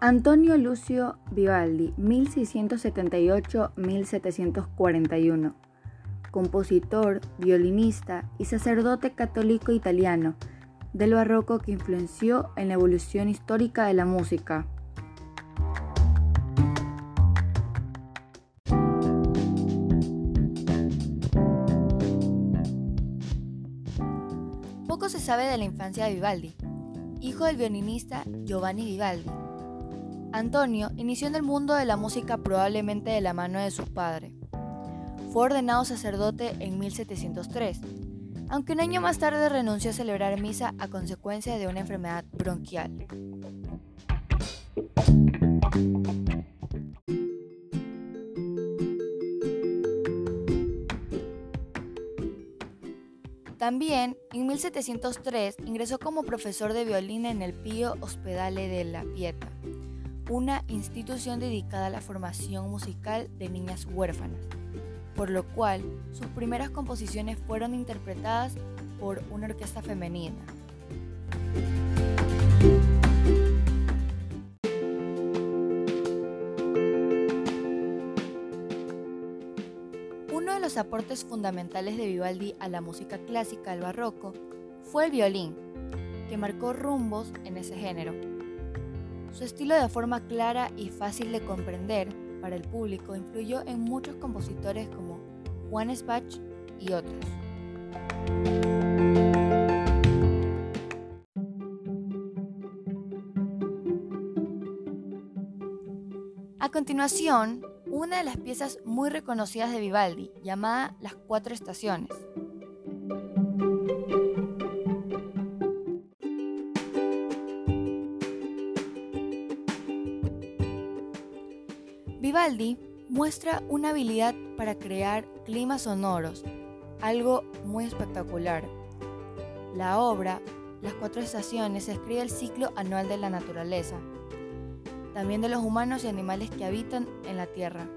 Antonio Lucio Vivaldi, 1678-1741. Compositor, violinista y sacerdote católico italiano del barroco que influenció en la evolución histórica de la música. Poco se sabe de la infancia de Vivaldi, hijo del violinista Giovanni Vivaldi. Antonio inició en el mundo de la música probablemente de la mano de su padre. Fue ordenado sacerdote en 1703, aunque un año más tarde renunció a celebrar misa a consecuencia de una enfermedad bronquial. También, en 1703, ingresó como profesor de violín en el Pío Ospedale de La Pieta, una institución dedicada a la formación musical de niñas huérfanas, por lo cual sus primeras composiciones fueron interpretadas por una orquesta femenina. Uno de los aportes fundamentales de Vivaldi a la música clásica del barroco fue el violín, que marcó rumbos en ese género. Su estilo de forma clara y fácil de comprender para el público influyó en muchos compositores como Juan Spach y otros. A continuación, una de las piezas muy reconocidas de Vivaldi, llamada Las Cuatro Estaciones. Vivaldi muestra una habilidad para crear climas sonoros, algo muy espectacular. La obra, Las Cuatro Estaciones, escribe el ciclo anual de la naturaleza, también de los humanos y animales que habitan en la Tierra.